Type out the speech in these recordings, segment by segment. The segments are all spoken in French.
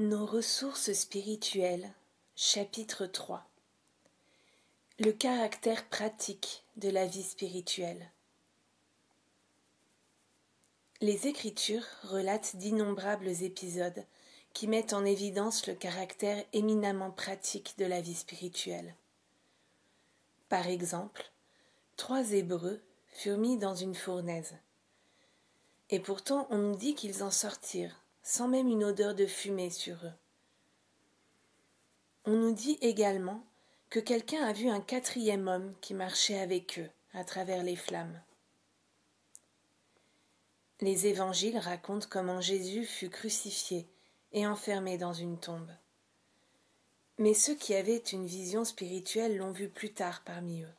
Nos ressources spirituelles, chapitre 3 Le caractère pratique de la vie spirituelle. Les Écritures relatent d'innombrables épisodes qui mettent en évidence le caractère éminemment pratique de la vie spirituelle. Par exemple, trois Hébreux furent mis dans une fournaise. Et pourtant on nous dit qu'ils en sortirent sans même une odeur de fumée sur eux. On nous dit également que quelqu'un a vu un quatrième homme qui marchait avec eux à travers les flammes. Les évangiles racontent comment Jésus fut crucifié et enfermé dans une tombe. Mais ceux qui avaient une vision spirituelle l'ont vu plus tard parmi eux.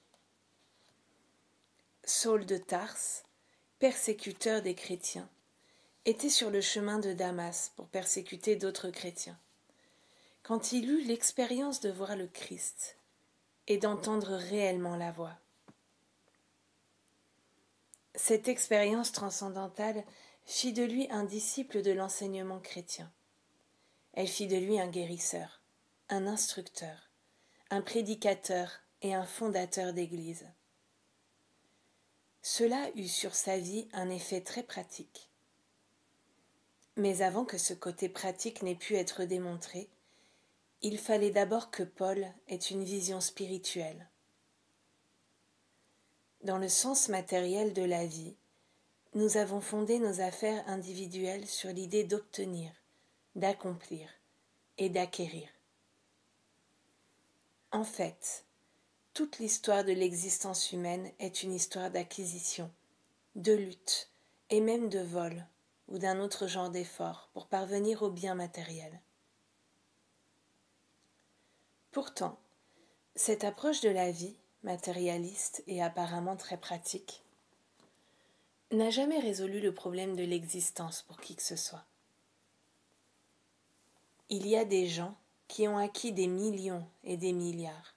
Saul de Tarse, persécuteur des chrétiens, était sur le chemin de Damas pour persécuter d'autres chrétiens. Quand il eut l'expérience de voir le Christ et d'entendre réellement la voix. Cette expérience transcendantale fit de lui un disciple de l'enseignement chrétien. Elle fit de lui un guérisseur, un instructeur, un prédicateur et un fondateur d'Église. Cela eut sur sa vie un effet très pratique. Mais avant que ce côté pratique n'ait pu être démontré, il fallait d'abord que Paul ait une vision spirituelle. Dans le sens matériel de la vie, nous avons fondé nos affaires individuelles sur l'idée d'obtenir, d'accomplir et d'acquérir. En fait, toute l'histoire de l'existence humaine est une histoire d'acquisition, de lutte et même de vol ou d'un autre genre d'effort pour parvenir au bien matériel. Pourtant, cette approche de la vie, matérialiste et apparemment très pratique, n'a jamais résolu le problème de l'existence pour qui que ce soit. Il y a des gens qui ont acquis des millions et des milliards,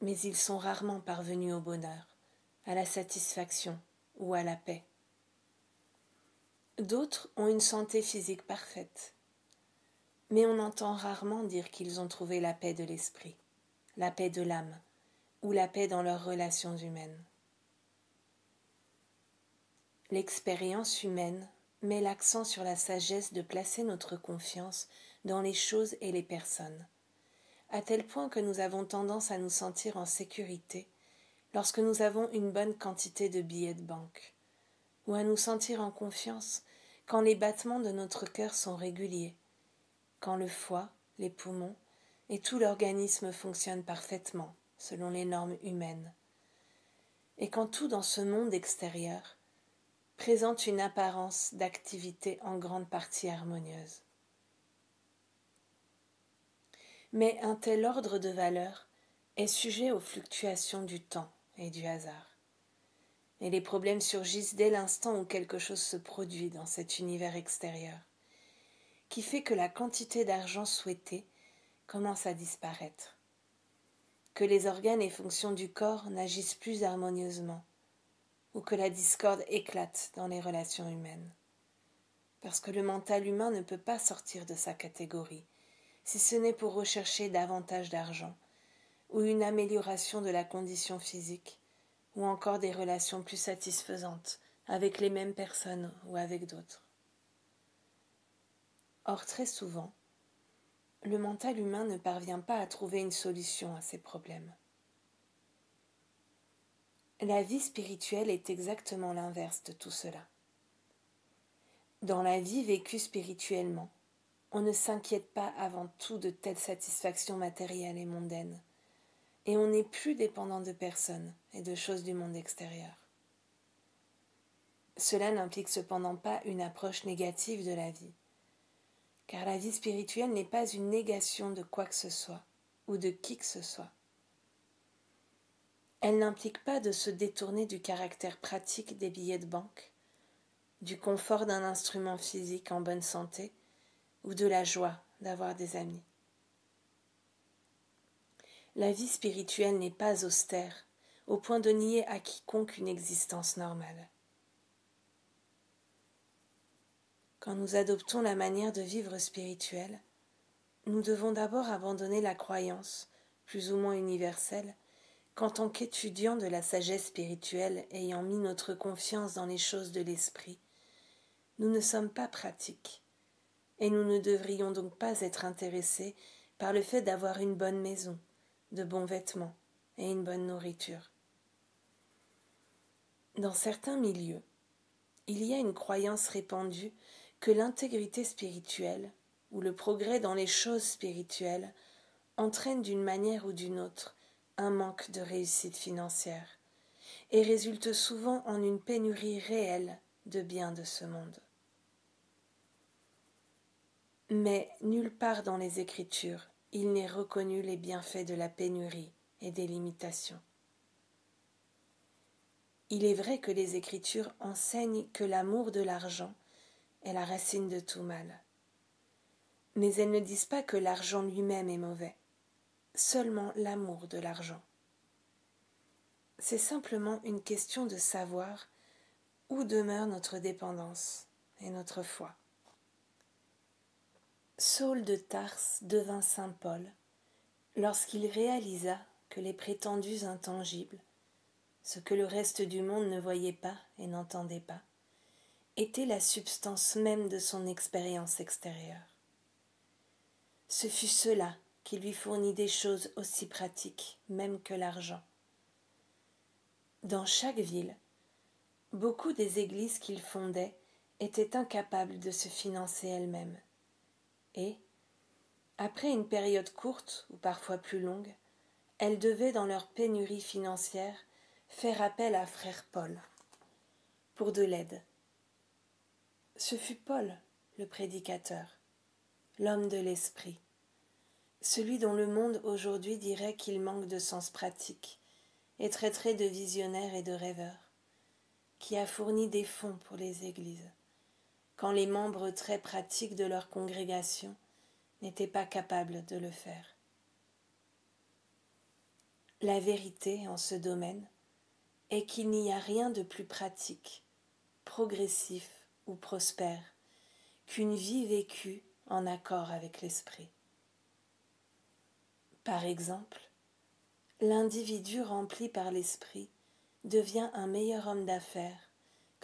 mais ils sont rarement parvenus au bonheur, à la satisfaction ou à la paix. D'autres ont une santé physique parfaite. Mais on entend rarement dire qu'ils ont trouvé la paix de l'esprit, la paix de l'âme, ou la paix dans leurs relations humaines. L'expérience humaine met l'accent sur la sagesse de placer notre confiance dans les choses et les personnes, à tel point que nous avons tendance à nous sentir en sécurité lorsque nous avons une bonne quantité de billets de banque ou à nous sentir en confiance quand les battements de notre cœur sont réguliers, quand le foie, les poumons et tout l'organisme fonctionnent parfaitement selon les normes humaines, et quand tout dans ce monde extérieur présente une apparence d'activité en grande partie harmonieuse. Mais un tel ordre de valeur est sujet aux fluctuations du temps et du hasard et les problèmes surgissent dès l'instant où quelque chose se produit dans cet univers extérieur, qui fait que la quantité d'argent souhaitée commence à disparaître, que les organes et fonctions du corps n'agissent plus harmonieusement, ou que la discorde éclate dans les relations humaines. Parce que le mental humain ne peut pas sortir de sa catégorie, si ce n'est pour rechercher davantage d'argent, ou une amélioration de la condition physique, ou encore des relations plus satisfaisantes avec les mêmes personnes ou avec d'autres. Or, très souvent, le mental humain ne parvient pas à trouver une solution à ces problèmes. La vie spirituelle est exactement l'inverse de tout cela. Dans la vie vécue spirituellement, on ne s'inquiète pas avant tout de telles satisfactions matérielles et mondaines, et on n'est plus dépendant de personnes et de choses du monde extérieur. Cela n'implique cependant pas une approche négative de la vie, car la vie spirituelle n'est pas une négation de quoi que ce soit ou de qui que ce soit. Elle n'implique pas de se détourner du caractère pratique des billets de banque, du confort d'un instrument physique en bonne santé ou de la joie d'avoir des amis. La vie spirituelle n'est pas austère, au point de nier à quiconque une existence normale. Quand nous adoptons la manière de vivre spirituelle, nous devons d'abord abandonner la croyance, plus ou moins universelle, qu'en tant qu'étudiants de la sagesse spirituelle ayant mis notre confiance dans les choses de l'esprit, nous ne sommes pas pratiques, et nous ne devrions donc pas être intéressés par le fait d'avoir une bonne maison, de bons vêtements et une bonne nourriture. Dans certains milieux, il y a une croyance répandue que l'intégrité spirituelle ou le progrès dans les choses spirituelles entraîne d'une manière ou d'une autre un manque de réussite financière et résulte souvent en une pénurie réelle de biens de ce monde. Mais nulle part dans les Écritures il n'est reconnu les bienfaits de la pénurie et des limitations. Il est vrai que les Écritures enseignent que l'amour de l'argent est la racine de tout mal. Mais elles ne disent pas que l'argent lui-même est mauvais, seulement l'amour de l'argent. C'est simplement une question de savoir où demeure notre dépendance et notre foi. Saul de Tarse devint saint Paul lorsqu'il réalisa que les prétendus intangibles, ce que le reste du monde ne voyait pas et n'entendait pas, étaient la substance même de son expérience extérieure. Ce fut cela qui lui fournit des choses aussi pratiques même que l'argent. Dans chaque ville, beaucoup des églises qu'il fondait étaient incapables de se financer elles-mêmes et, après une période courte ou parfois plus longue, elles devaient, dans leur pénurie financière, faire appel à frère Paul pour de l'aide. Ce fut Paul, le prédicateur, l'homme de l'esprit, celui dont le monde aujourd'hui dirait qu'il manque de sens pratique et traiterait de visionnaire et de rêveur, qui a fourni des fonds pour les églises quand les membres très pratiques de leur congrégation n'étaient pas capables de le faire. La vérité en ce domaine est qu'il n'y a rien de plus pratique, progressif ou prospère qu'une vie vécue en accord avec l'esprit. Par exemple, l'individu rempli par l'esprit devient un meilleur homme d'affaires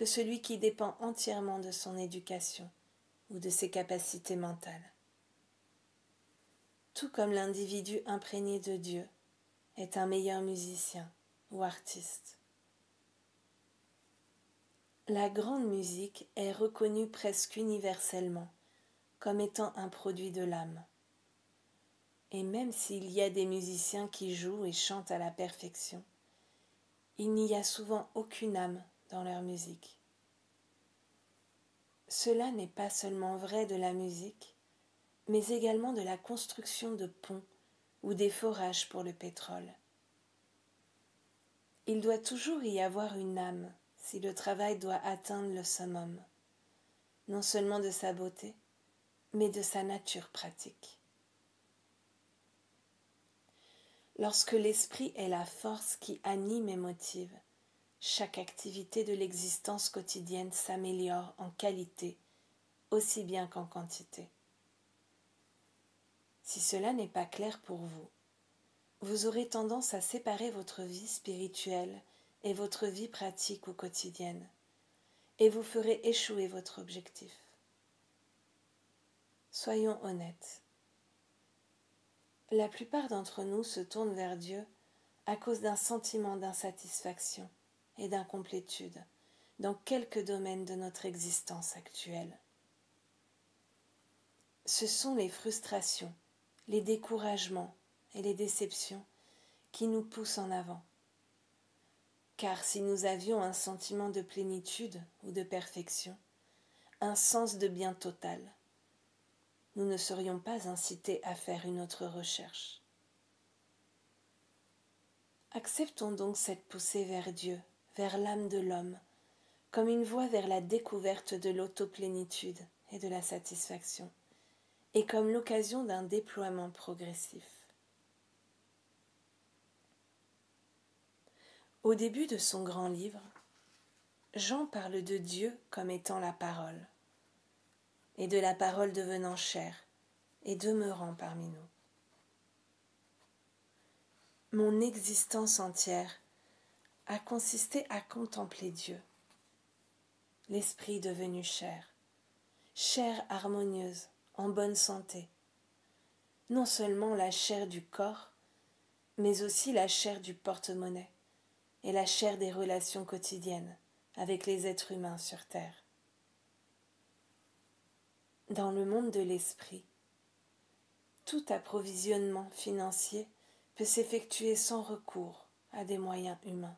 que celui qui dépend entièrement de son éducation ou de ses capacités mentales. Tout comme l'individu imprégné de Dieu est un meilleur musicien ou artiste. La grande musique est reconnue presque universellement comme étant un produit de l'âme. Et même s'il y a des musiciens qui jouent et chantent à la perfection, il n'y a souvent aucune âme dans leur musique. Cela n'est pas seulement vrai de la musique, mais également de la construction de ponts ou des forages pour le pétrole. Il doit toujours y avoir une âme si le travail doit atteindre le summum, non seulement de sa beauté, mais de sa nature pratique. Lorsque l'esprit est la force qui anime et motive, chaque activité de l'existence quotidienne s'améliore en qualité aussi bien qu'en quantité. Si cela n'est pas clair pour vous, vous aurez tendance à séparer votre vie spirituelle et votre vie pratique ou quotidienne, et vous ferez échouer votre objectif. Soyons honnêtes. La plupart d'entre nous se tournent vers Dieu à cause d'un sentiment d'insatisfaction et d'incomplétude dans quelques domaines de notre existence actuelle. Ce sont les frustrations, les découragements et les déceptions qui nous poussent en avant. Car si nous avions un sentiment de plénitude ou de perfection, un sens de bien total, nous ne serions pas incités à faire une autre recherche. Acceptons donc cette poussée vers Dieu vers l'âme de l'homme, comme une voie vers la découverte de l'autoplénitude et de la satisfaction, et comme l'occasion d'un déploiement progressif. Au début de son grand livre, Jean parle de Dieu comme étant la parole. et de la parole devenant chair et demeurant parmi nous. Mon existence entière a consisté à contempler Dieu, l'Esprit devenu chair, chair harmonieuse, en bonne santé, non seulement la chair du corps, mais aussi la chair du porte-monnaie et la chair des relations quotidiennes avec les êtres humains sur Terre. Dans le monde de l'esprit, tout approvisionnement financier peut s'effectuer sans recours à des moyens humains.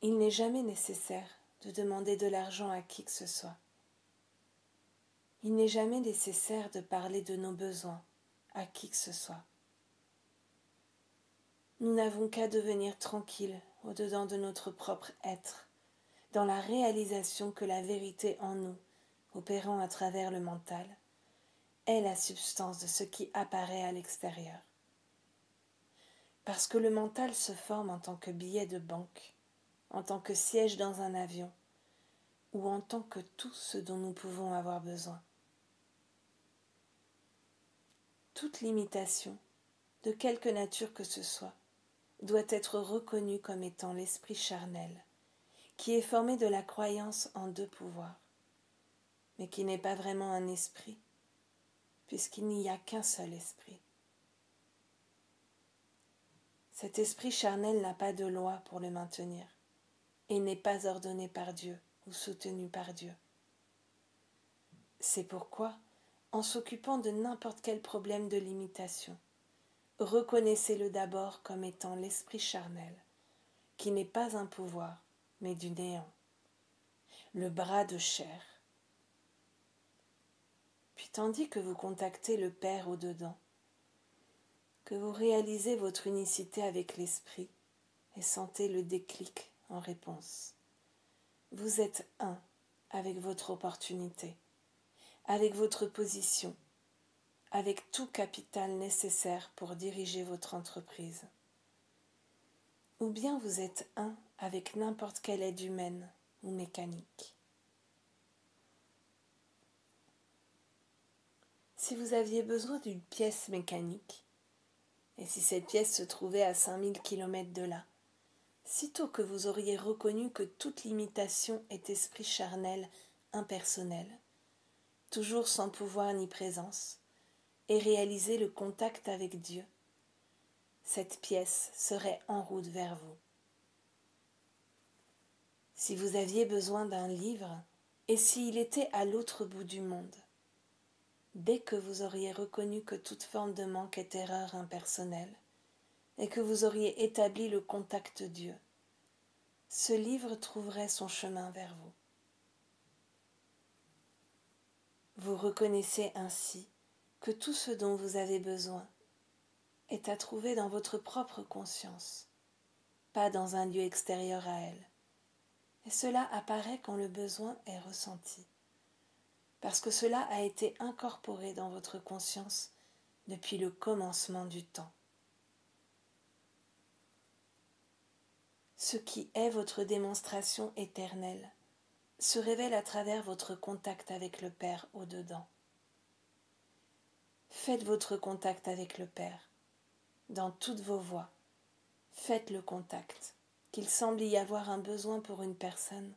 Il n'est jamais nécessaire de demander de l'argent à qui que ce soit. Il n'est jamais nécessaire de parler de nos besoins à qui que ce soit. Nous n'avons qu'à devenir tranquilles au-dedans de notre propre être, dans la réalisation que la vérité en nous, opérant à travers le mental, est la substance de ce qui apparaît à l'extérieur. Parce que le mental se forme en tant que billet de banque, en tant que siège dans un avion, ou en tant que tout ce dont nous pouvons avoir besoin. Toute limitation, de quelque nature que ce soit, doit être reconnue comme étant l'esprit charnel, qui est formé de la croyance en deux pouvoirs, mais qui n'est pas vraiment un esprit, puisqu'il n'y a qu'un seul esprit. Cet esprit charnel n'a pas de loi pour le maintenir et n'est pas ordonné par Dieu ou soutenu par Dieu. C'est pourquoi, en s'occupant de n'importe quel problème de limitation, reconnaissez-le d'abord comme étant l'esprit charnel, qui n'est pas un pouvoir, mais du néant, le bras de chair. Puis tandis que vous contactez le Père au-dedans, que vous réalisez votre unicité avec l'esprit et sentez le déclic en réponse. Vous êtes un avec votre opportunité, avec votre position, avec tout capital nécessaire pour diriger votre entreprise. Ou bien vous êtes un avec n'importe quelle aide humaine ou mécanique. Si vous aviez besoin d'une pièce mécanique, et si cette pièce se trouvait à 5000 km de là, sitôt que vous auriez reconnu que toute limitation est esprit charnel, impersonnel, toujours sans pouvoir ni présence, et réalisé le contact avec Dieu, cette pièce serait en route vers vous. Si vous aviez besoin d'un livre, et s'il était à l'autre bout du monde, dès que vous auriez reconnu que toute forme de manque est erreur impersonnelle, et que vous auriez établi le contact Dieu, ce livre trouverait son chemin vers vous. Vous reconnaissez ainsi que tout ce dont vous avez besoin est à trouver dans votre propre conscience, pas dans un lieu extérieur à elle. Et cela apparaît quand le besoin est ressenti, parce que cela a été incorporé dans votre conscience depuis le commencement du temps. Ce qui est votre démonstration éternelle se révèle à travers votre contact avec le Père au-dedans. Faites votre contact avec le Père dans toutes vos voies. Faites le contact, qu'il semble y avoir un besoin pour une personne,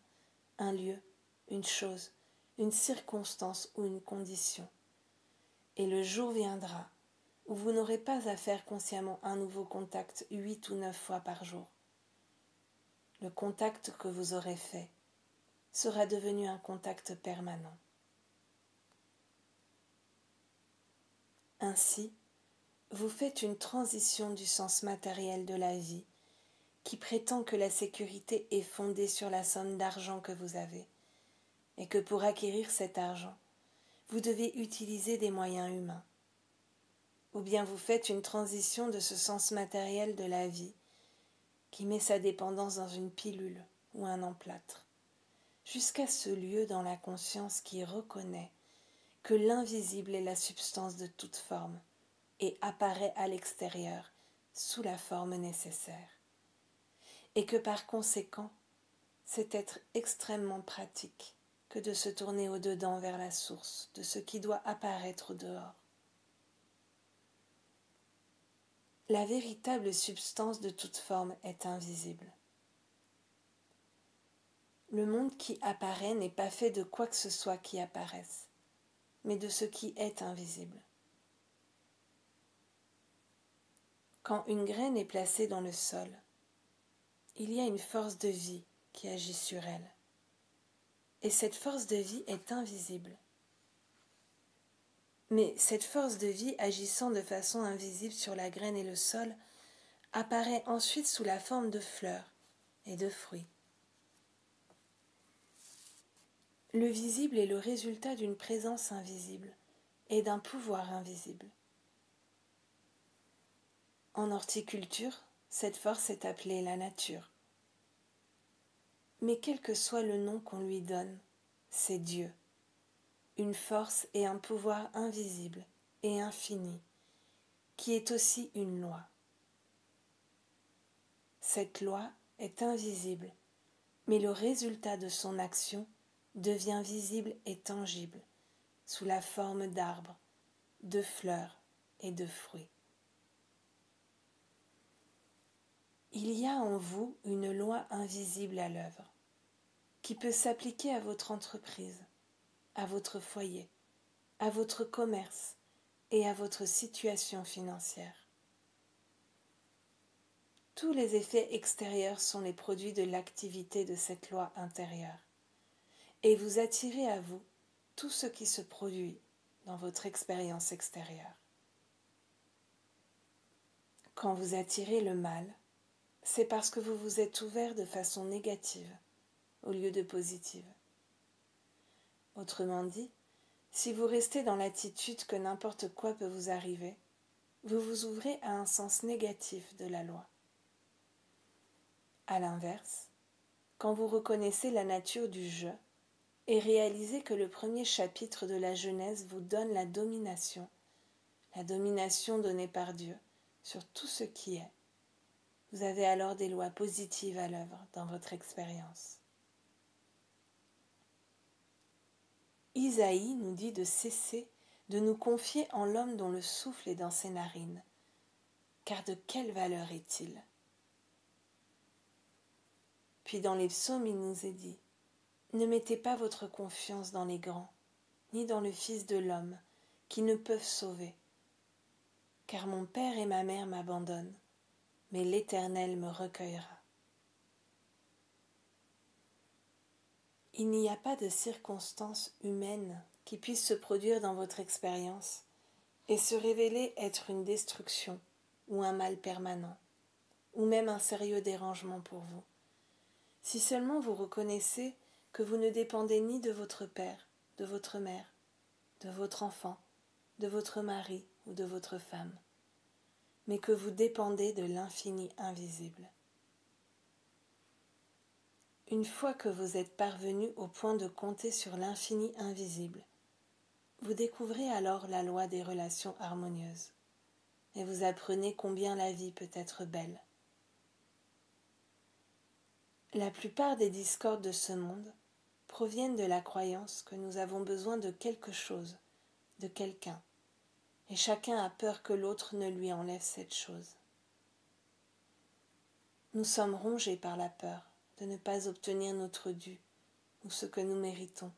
un lieu, une chose, une circonstance ou une condition. Et le jour viendra où vous n'aurez pas à faire consciemment un nouveau contact huit ou neuf fois par jour le contact que vous aurez fait sera devenu un contact permanent. Ainsi, vous faites une transition du sens matériel de la vie qui prétend que la sécurité est fondée sur la somme d'argent que vous avez, et que pour acquérir cet argent, vous devez utiliser des moyens humains. Ou bien vous faites une transition de ce sens matériel de la vie qui met sa dépendance dans une pilule ou un emplâtre, jusqu'à ce lieu dans la conscience qui reconnaît que l'invisible est la substance de toute forme et apparaît à l'extérieur sous la forme nécessaire, et que par conséquent, c'est être extrêmement pratique que de se tourner au-dedans vers la source de ce qui doit apparaître au dehors. La véritable substance de toute forme est invisible. Le monde qui apparaît n'est pas fait de quoi que ce soit qui apparaisse, mais de ce qui est invisible. Quand une graine est placée dans le sol, il y a une force de vie qui agit sur elle. Et cette force de vie est invisible. Mais cette force de vie agissant de façon invisible sur la graine et le sol apparaît ensuite sous la forme de fleurs et de fruits. Le visible est le résultat d'une présence invisible et d'un pouvoir invisible. En horticulture, cette force est appelée la nature. Mais quel que soit le nom qu'on lui donne, c'est Dieu, une force et un pouvoir invisible et infini, qui est aussi une loi. Cette loi est invisible, mais le résultat de son action devient visible et tangible sous la forme d'arbres, de fleurs et de fruits. Il y a en vous une loi invisible à l'œuvre, qui peut s'appliquer à votre entreprise, à votre foyer, à votre commerce et à votre situation financière. Tous les effets extérieurs sont les produits de l'activité de cette loi intérieure, et vous attirez à vous tout ce qui se produit dans votre expérience extérieure. Quand vous attirez le mal, c'est parce que vous vous êtes ouvert de façon négative au lieu de positive. Autrement dit, si vous restez dans l'attitude que n'importe quoi peut vous arriver, vous vous ouvrez à un sens négatif de la loi. À l'inverse, quand vous reconnaissez la nature du jeu et réalisez que le premier chapitre de la Genèse vous donne la domination, la domination donnée par Dieu sur tout ce qui est, vous avez alors des lois positives à l'œuvre dans votre expérience. Isaïe nous dit de cesser de nous confier en l'homme dont le souffle est dans ses narines, car de quelle valeur est-il? Puis dans les psaumes il nous est dit, ne mettez pas votre confiance dans les grands, ni dans le Fils de l'homme, qui ne peuvent sauver, car mon Père et ma mère m'abandonnent mais l'Éternel me recueillera. Il n'y a pas de circonstances humaines qui puissent se produire dans votre expérience et se révéler être une destruction ou un mal permanent, ou même un sérieux dérangement pour vous, si seulement vous reconnaissez que vous ne dépendez ni de votre père, de votre mère, de votre enfant, de votre mari ou de votre femme mais que vous dépendez de l'infini invisible. Une fois que vous êtes parvenu au point de compter sur l'infini invisible, vous découvrez alors la loi des relations harmonieuses, et vous apprenez combien la vie peut être belle. La plupart des discordes de ce monde proviennent de la croyance que nous avons besoin de quelque chose, de quelqu'un, et chacun a peur que l'autre ne lui enlève cette chose. Nous sommes rongés par la peur de ne pas obtenir notre dû ou ce que nous méritons,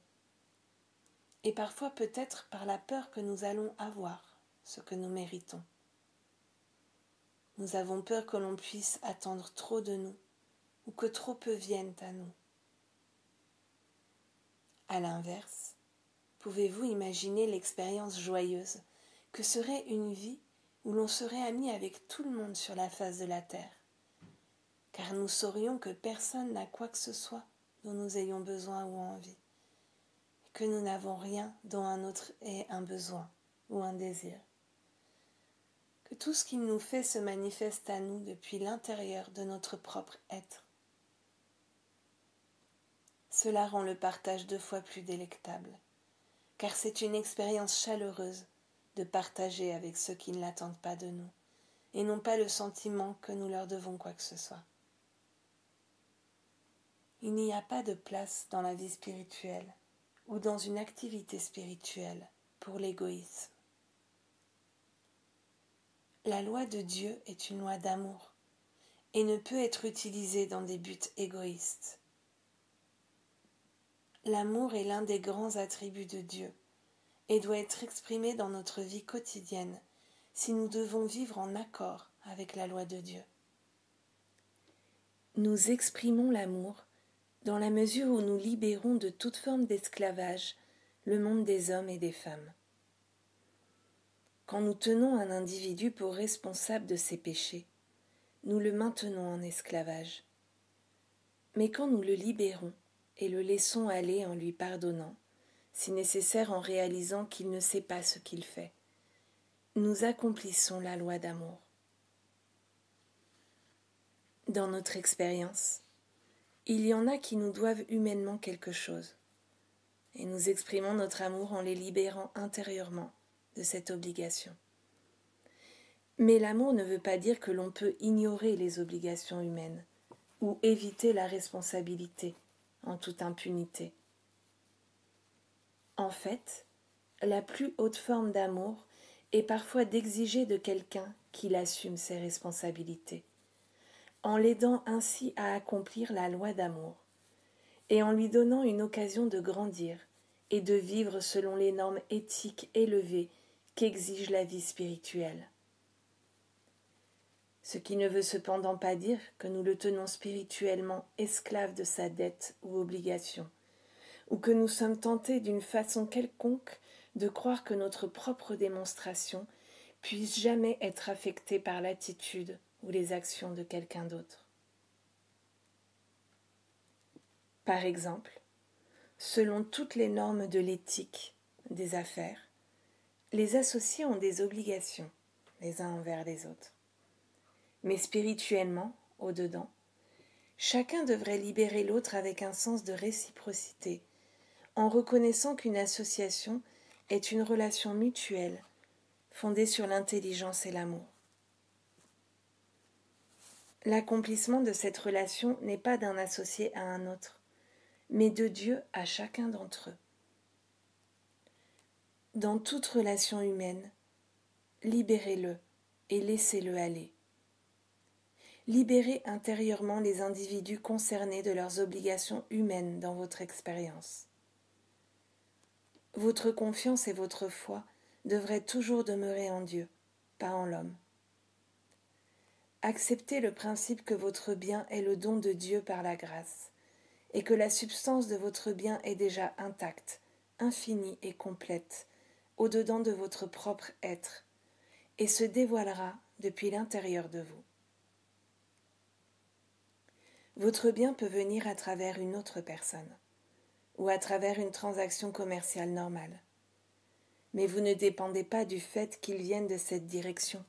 et parfois peut-être par la peur que nous allons avoir ce que nous méritons. Nous avons peur que l'on puisse attendre trop de nous ou que trop peu viennent à nous. À l'inverse, pouvez-vous imaginer l'expérience joyeuse que serait une vie où l'on serait ami avec tout le monde sur la face de la terre, car nous saurions que personne n'a quoi que ce soit dont nous ayons besoin ou envie, et que nous n'avons rien dont un autre ait un besoin ou un désir, que tout ce qui nous fait se manifeste à nous depuis l'intérieur de notre propre être. Cela rend le partage deux fois plus délectable, car c'est une expérience chaleureuse de partager avec ceux qui ne l'attendent pas de nous, et n'ont pas le sentiment que nous leur devons quoi que ce soit. Il n'y a pas de place dans la vie spirituelle ou dans une activité spirituelle pour l'égoïsme. La loi de Dieu est une loi d'amour et ne peut être utilisée dans des buts égoïstes. L'amour est l'un des grands attributs de Dieu et doit être exprimé dans notre vie quotidienne si nous devons vivre en accord avec la loi de Dieu. Nous exprimons l'amour dans la mesure où nous libérons de toute forme d'esclavage le monde des hommes et des femmes. Quand nous tenons un individu pour responsable de ses péchés, nous le maintenons en esclavage. Mais quand nous le libérons et le laissons aller en lui pardonnant, si nécessaire en réalisant qu'il ne sait pas ce qu'il fait, nous accomplissons la loi d'amour. Dans notre expérience, il y en a qui nous doivent humainement quelque chose, et nous exprimons notre amour en les libérant intérieurement de cette obligation. Mais l'amour ne veut pas dire que l'on peut ignorer les obligations humaines ou éviter la responsabilité en toute impunité. En fait, la plus haute forme d'amour est parfois d'exiger de quelqu'un qu'il assume ses responsabilités, en l'aidant ainsi à accomplir la loi d'amour, et en lui donnant une occasion de grandir et de vivre selon les normes éthiques élevées qu'exige la vie spirituelle. Ce qui ne veut cependant pas dire que nous le tenons spirituellement esclave de sa dette ou obligation, ou que nous sommes tentés d'une façon quelconque de croire que notre propre démonstration puisse jamais être affectée par l'attitude ou les actions de quelqu'un d'autre. Par exemple, selon toutes les normes de l'éthique des affaires, les associés ont des obligations les uns envers les autres. Mais spirituellement, au-dedans, chacun devrait libérer l'autre avec un sens de réciprocité, en reconnaissant qu'une association est une relation mutuelle fondée sur l'intelligence et l'amour. L'accomplissement de cette relation n'est pas d'un associé à un autre, mais de Dieu à chacun d'entre eux dans toute relation humaine, libérez-le et laissez-le aller. Libérez intérieurement les individus concernés de leurs obligations humaines dans votre expérience. Votre confiance et votre foi devraient toujours demeurer en Dieu, pas en l'homme. Acceptez le principe que votre bien est le don de Dieu par la grâce, et que la substance de votre bien est déjà intacte, infinie et complète, au-dedans de votre propre être et se dévoilera depuis l'intérieur de vous. Votre bien peut venir à travers une autre personne ou à travers une transaction commerciale normale. Mais vous ne dépendez pas du fait qu'il vienne de cette direction.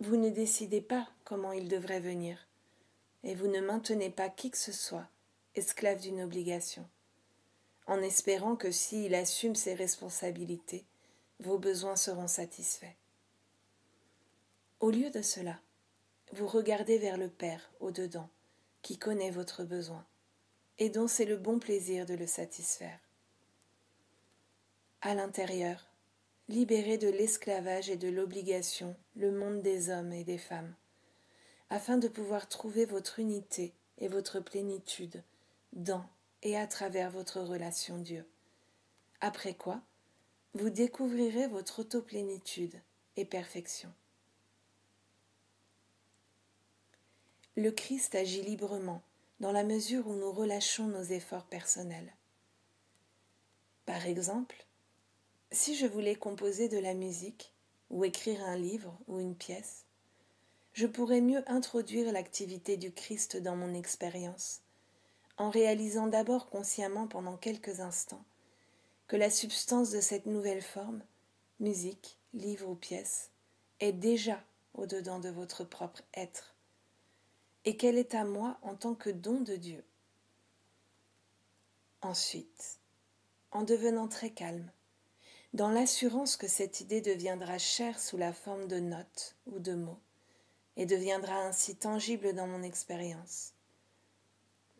Vous ne décidez pas comment il devrait venir, et vous ne maintenez pas qui que ce soit esclave d'une obligation en espérant que s'il assume ses responsabilités, vos besoins seront satisfaits. Au lieu de cela, vous regardez vers le Père au-dedans, qui connaît votre besoin, et dont c'est le bon plaisir de le satisfaire. À l'intérieur, libérez de l'esclavage et de l'obligation le monde des hommes et des femmes, afin de pouvoir trouver votre unité et votre plénitude dans et à travers votre relation Dieu. Après quoi, vous découvrirez votre autoplénitude et perfection. Le Christ agit librement dans la mesure où nous relâchons nos efforts personnels. Par exemple, si je voulais composer de la musique ou écrire un livre ou une pièce, je pourrais mieux introduire l'activité du Christ dans mon expérience en réalisant d'abord consciemment pendant quelques instants que la substance de cette nouvelle forme, musique, livre ou pièce, est déjà au-dedans de votre propre être, et qu'elle est à moi en tant que don de Dieu. Ensuite, en devenant très calme, dans l'assurance que cette idée deviendra chère sous la forme de notes ou de mots, et deviendra ainsi tangible dans mon expérience,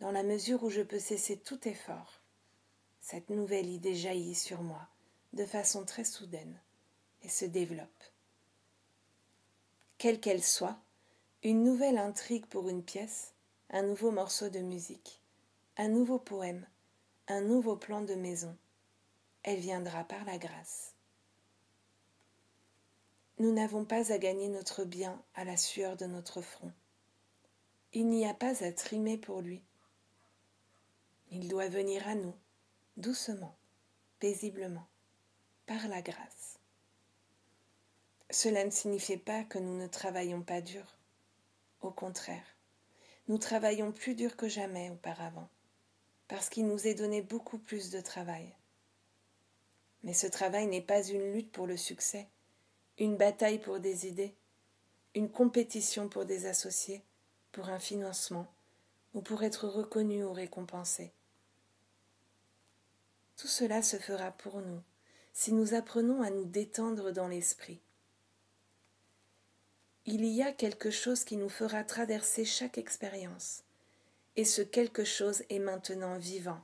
dans la mesure où je peux cesser tout effort, cette nouvelle idée jaillit sur moi de façon très soudaine et se développe. Quelle qu'elle soit, une nouvelle intrigue pour une pièce, un nouveau morceau de musique, un nouveau poème, un nouveau plan de maison, elle viendra par la grâce. Nous n'avons pas à gagner notre bien à la sueur de notre front. Il n'y a pas à trimer pour lui. Il doit venir à nous, doucement, paisiblement, par la grâce. Cela ne signifie pas que nous ne travaillons pas dur. Au contraire, nous travaillons plus dur que jamais auparavant, parce qu'il nous est donné beaucoup plus de travail. Mais ce travail n'est pas une lutte pour le succès, une bataille pour des idées, une compétition pour des associés, pour un financement, ou pour être reconnu ou récompensé. Tout cela se fera pour nous si nous apprenons à nous détendre dans l'esprit. Il y a quelque chose qui nous fera traverser chaque expérience, et ce quelque chose est maintenant vivant,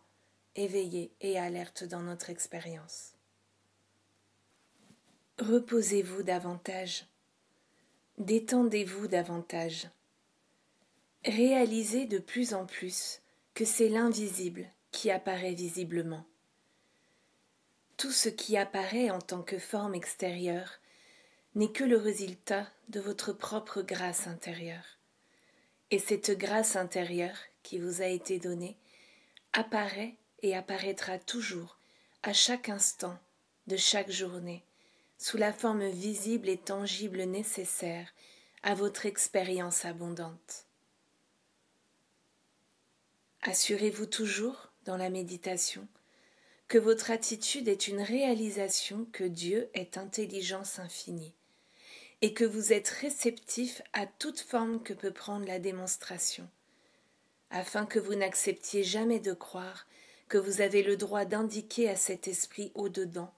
éveillé et alerte dans notre expérience. Reposez-vous davantage, détendez-vous davantage, réalisez de plus en plus que c'est l'invisible qui apparaît visiblement. Tout ce qui apparaît en tant que forme extérieure n'est que le résultat de votre propre grâce intérieure. Et cette grâce intérieure qui vous a été donnée apparaît et apparaîtra toujours, à chaque instant de chaque journée, sous la forme visible et tangible nécessaire à votre expérience abondante. Assurez-vous toujours, dans la méditation, que votre attitude est une réalisation que Dieu est intelligence infinie, et que vous êtes réceptif à toute forme que peut prendre la démonstration, afin que vous n'acceptiez jamais de croire que vous avez le droit d'indiquer à cet esprit au-dedans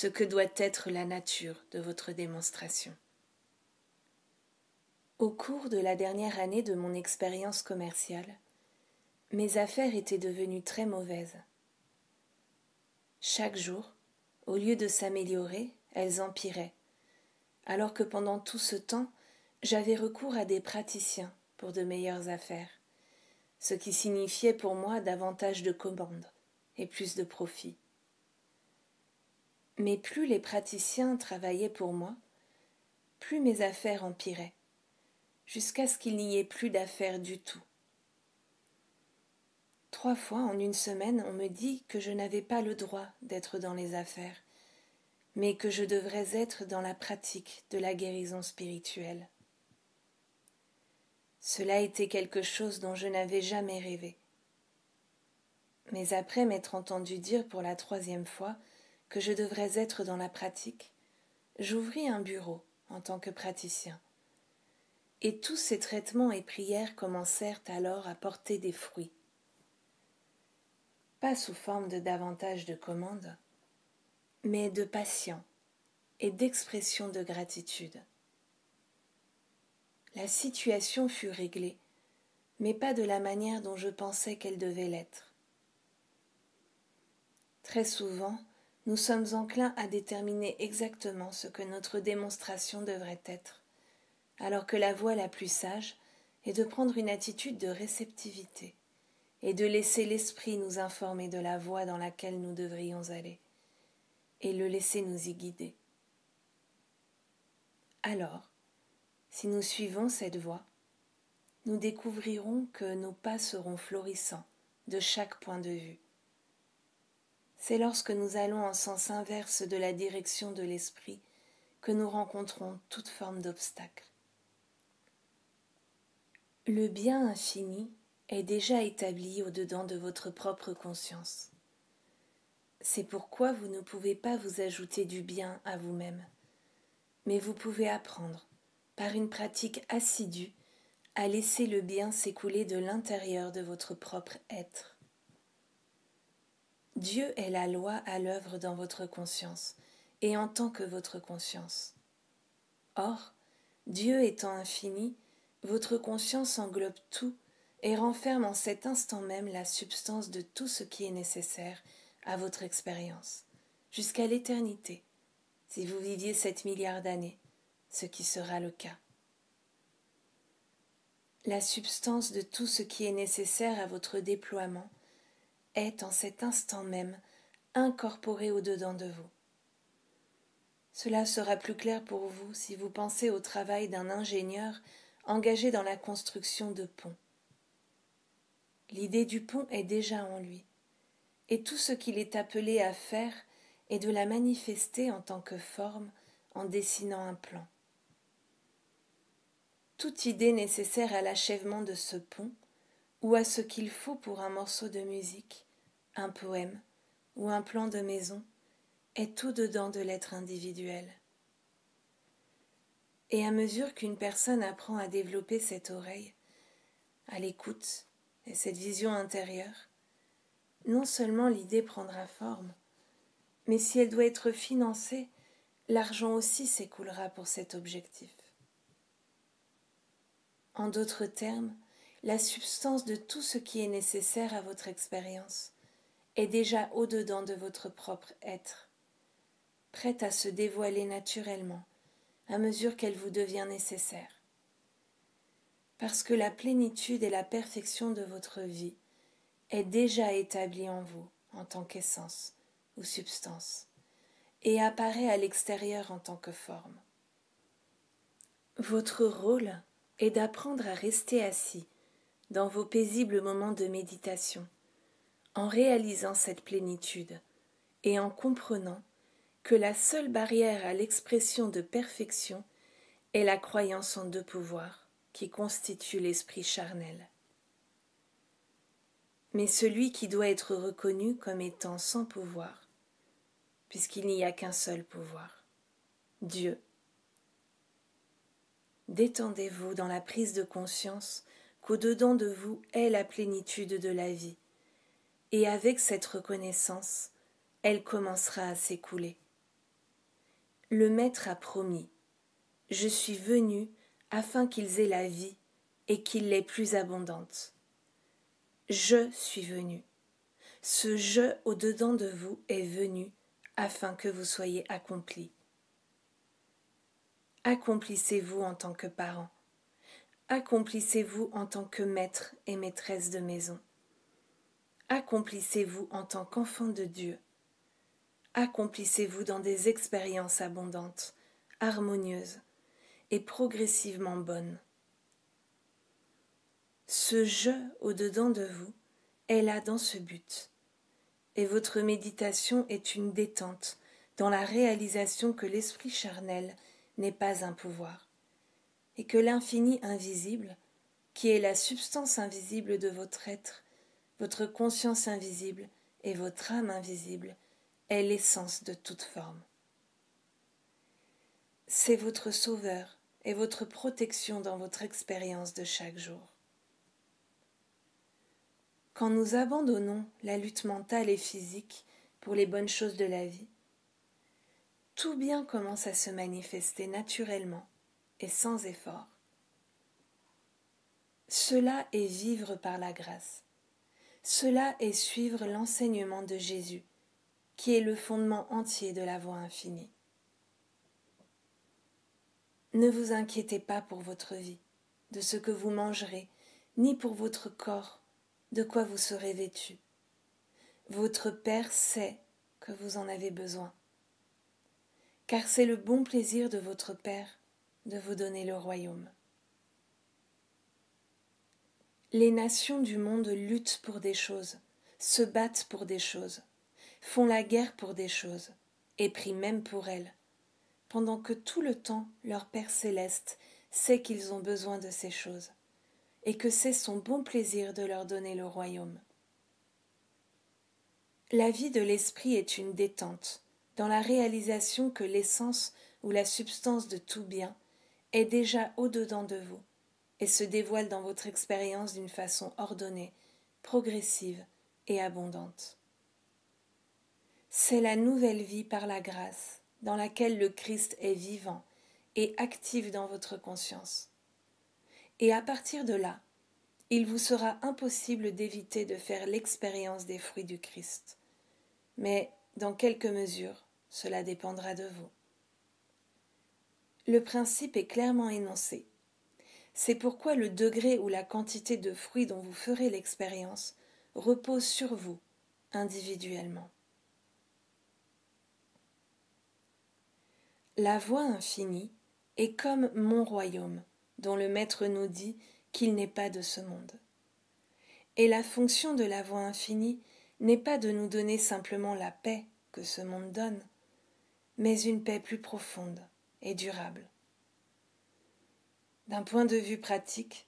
ce que doit être la nature de votre démonstration. Au cours de la dernière année de mon expérience commerciale, mes affaires étaient devenues très mauvaises. Chaque jour, au lieu de s'améliorer, elles empiraient, alors que pendant tout ce temps, j'avais recours à des praticiens pour de meilleures affaires, ce qui signifiait pour moi davantage de commandes et plus de profits. Mais plus les praticiens travaillaient pour moi, plus mes affaires empiraient, jusqu'à ce qu'il n'y ait plus d'affaires du tout. Trois fois en une semaine, on me dit que je n'avais pas le droit d'être dans les affaires, mais que je devrais être dans la pratique de la guérison spirituelle. Cela était quelque chose dont je n'avais jamais rêvé. Mais après m'être entendu dire pour la troisième fois que je devrais être dans la pratique, j'ouvris un bureau en tant que praticien. Et tous ces traitements et prières commencèrent alors à porter des fruits pas sous forme de davantage de commandes, mais de patience et d'expression de gratitude. La situation fut réglée, mais pas de la manière dont je pensais qu'elle devait l'être. Très souvent, nous sommes enclins à déterminer exactement ce que notre démonstration devrait être, alors que la voie la plus sage est de prendre une attitude de réceptivité et de laisser l'Esprit nous informer de la voie dans laquelle nous devrions aller, et le laisser nous y guider. Alors, si nous suivons cette voie, nous découvrirons que nos pas seront florissants de chaque point de vue. C'est lorsque nous allons en sens inverse de la direction de l'esprit que nous rencontrons toute forme d'obstacle. Le bien infini est déjà établi au-dedans de votre propre conscience. C'est pourquoi vous ne pouvez pas vous ajouter du bien à vous-même, mais vous pouvez apprendre, par une pratique assidue, à laisser le bien s'écouler de l'intérieur de votre propre être. Dieu est la loi à l'œuvre dans votre conscience, et en tant que votre conscience. Or, Dieu étant infini, votre conscience englobe tout et renferme en cet instant même la substance de tout ce qui est nécessaire à votre expérience, jusqu'à l'éternité, si vous viviez sept milliards d'années, ce qui sera le cas. La substance de tout ce qui est nécessaire à votre déploiement est en cet instant même incorporée au-dedans de vous. Cela sera plus clair pour vous si vous pensez au travail d'un ingénieur engagé dans la construction de ponts. L'idée du pont est déjà en lui, et tout ce qu'il est appelé à faire est de la manifester en tant que forme en dessinant un plan. Toute idée nécessaire à l'achèvement de ce pont, ou à ce qu'il faut pour un morceau de musique, un poème ou un plan de maison, est tout dedans de l'être individuel. Et à mesure qu'une personne apprend à développer cette oreille, à l'écoute et cette vision intérieure, non seulement l'idée prendra forme, mais si elle doit être financée, l'argent aussi s'écoulera pour cet objectif. En d'autres termes, la substance de tout ce qui est nécessaire à votre expérience est déjà au-dedans de votre propre être, prête à se dévoiler naturellement à mesure qu'elle vous devient nécessaire. Parce que la plénitude et la perfection de votre vie est déjà établie en vous en tant qu'essence ou substance et apparaît à l'extérieur en tant que forme. Votre rôle est d'apprendre à rester assis dans vos paisibles moments de méditation, en réalisant cette plénitude et en comprenant que la seule barrière à l'expression de perfection est la croyance en deux pouvoirs qui constituent l'esprit charnel. Mais celui qui doit être reconnu comme étant sans pouvoir, puisqu'il n'y a qu'un seul pouvoir, Dieu. Détendez-vous dans la prise de conscience qu'au-dedans de vous est la plénitude de la vie, et avec cette reconnaissance, elle commencera à s'écouler. Le Maître a promis Je suis venu afin qu'ils aient la vie et qu'ils l'aient plus abondante. Je suis venu. Ce je au-dedans de vous est venu afin que vous soyez accomplis. Accomplissez-vous en tant que parent. Accomplissez-vous en tant que maître et maîtresse de maison. Accomplissez-vous en tant qu'enfant de Dieu accomplissez-vous dans des expériences abondantes, harmonieuses et progressivement bonnes. Ce je au-dedans de vous est là dans ce but, et votre méditation est une détente dans la réalisation que l'esprit charnel n'est pas un pouvoir, et que l'infini invisible, qui est la substance invisible de votre être, votre conscience invisible et votre âme invisible, est l'essence de toute forme. C'est votre sauveur et votre protection dans votre expérience de chaque jour. Quand nous abandonnons la lutte mentale et physique pour les bonnes choses de la vie, tout bien commence à se manifester naturellement et sans effort. Cela est vivre par la grâce. Cela est suivre l'enseignement de Jésus qui est le fondement entier de la voie infinie. Ne vous inquiétez pas pour votre vie, de ce que vous mangerez, ni pour votre corps, de quoi vous serez vêtu. Votre Père sait que vous en avez besoin, car c'est le bon plaisir de votre Père de vous donner le royaume. Les nations du monde luttent pour des choses, se battent pour des choses font la guerre pour des choses, et prient même pour elles, pendant que tout le temps leur Père céleste sait qu'ils ont besoin de ces choses, et que c'est son bon plaisir de leur donner le royaume. La vie de l'esprit est une détente, dans la réalisation que l'essence ou la substance de tout bien est déjà au-dedans de vous, et se dévoile dans votre expérience d'une façon ordonnée, progressive et abondante. C'est la nouvelle vie par la grâce, dans laquelle le Christ est vivant et actif dans votre conscience. Et à partir de là, il vous sera impossible d'éviter de faire l'expérience des fruits du Christ. mais dans quelque mesure cela dépendra de vous. Le principe est clairement énoncé. C'est pourquoi le degré ou la quantité de fruits dont vous ferez l'expérience repose sur vous individuellement. La voie infinie est comme mon royaume, dont le Maître nous dit qu'il n'est pas de ce monde. Et la fonction de la voie infinie n'est pas de nous donner simplement la paix que ce monde donne, mais une paix plus profonde et durable. D'un point de vue pratique,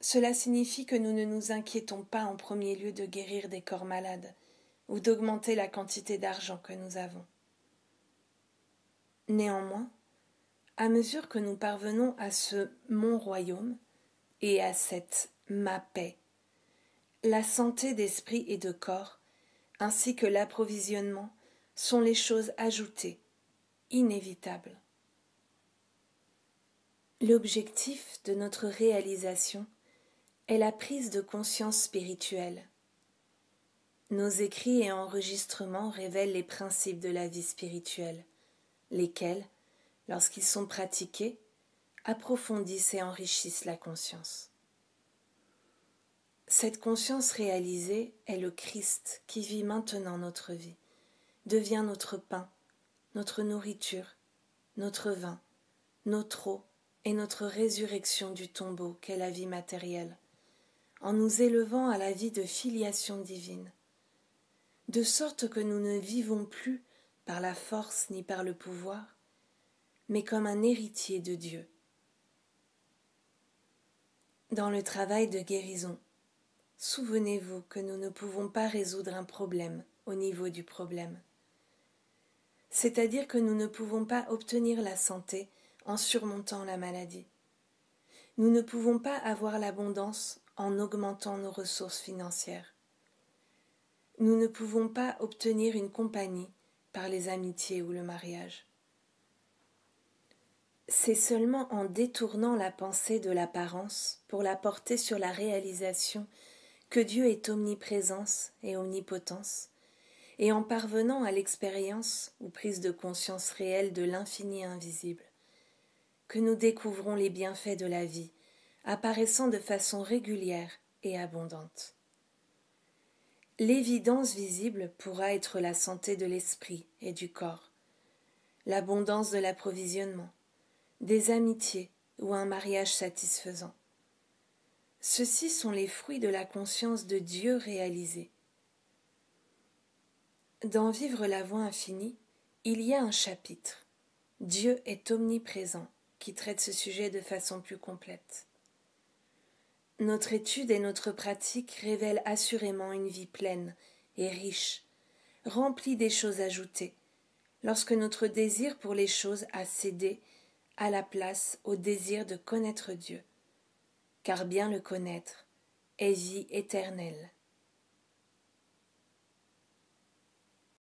cela signifie que nous ne nous inquiétons pas en premier lieu de guérir des corps malades ou d'augmenter la quantité d'argent que nous avons. Néanmoins, à mesure que nous parvenons à ce mon royaume et à cette ma paix, la santé d'esprit et de corps, ainsi que l'approvisionnement, sont les choses ajoutées, inévitables. L'objectif de notre réalisation est la prise de conscience spirituelle. Nos écrits et enregistrements révèlent les principes de la vie spirituelle lesquels, lorsqu'ils sont pratiqués, approfondissent et enrichissent la conscience. Cette conscience réalisée est le Christ qui vit maintenant notre vie, devient notre pain, notre nourriture, notre vin, notre eau et notre résurrection du tombeau qu'est la vie matérielle, en nous élevant à la vie de filiation divine, de sorte que nous ne vivons plus par la force ni par le pouvoir, mais comme un héritier de Dieu. Dans le travail de guérison, souvenez-vous que nous ne pouvons pas résoudre un problème au niveau du problème. C'est-à-dire que nous ne pouvons pas obtenir la santé en surmontant la maladie. Nous ne pouvons pas avoir l'abondance en augmentant nos ressources financières. Nous ne pouvons pas obtenir une compagnie par les amitiés ou le mariage. C'est seulement en détournant la pensée de l'apparence pour la porter sur la réalisation que Dieu est omniprésence et omnipotence, et en parvenant à l'expérience ou prise de conscience réelle de l'infini invisible, que nous découvrons les bienfaits de la vie, apparaissant de façon régulière et abondante. L'évidence visible pourra être la santé de l'esprit et du corps, l'abondance de l'approvisionnement, des amitiés ou un mariage satisfaisant. Ceux-ci sont les fruits de la conscience de Dieu réalisée. Dans Vivre la voie infinie, il y a un chapitre Dieu est omniprésent qui traite ce sujet de façon plus complète. Notre étude et notre pratique révèlent assurément une vie pleine et riche, remplie des choses ajoutées, lorsque notre désir pour les choses a cédé à la place au désir de connaître Dieu, car bien le connaître est vie éternelle.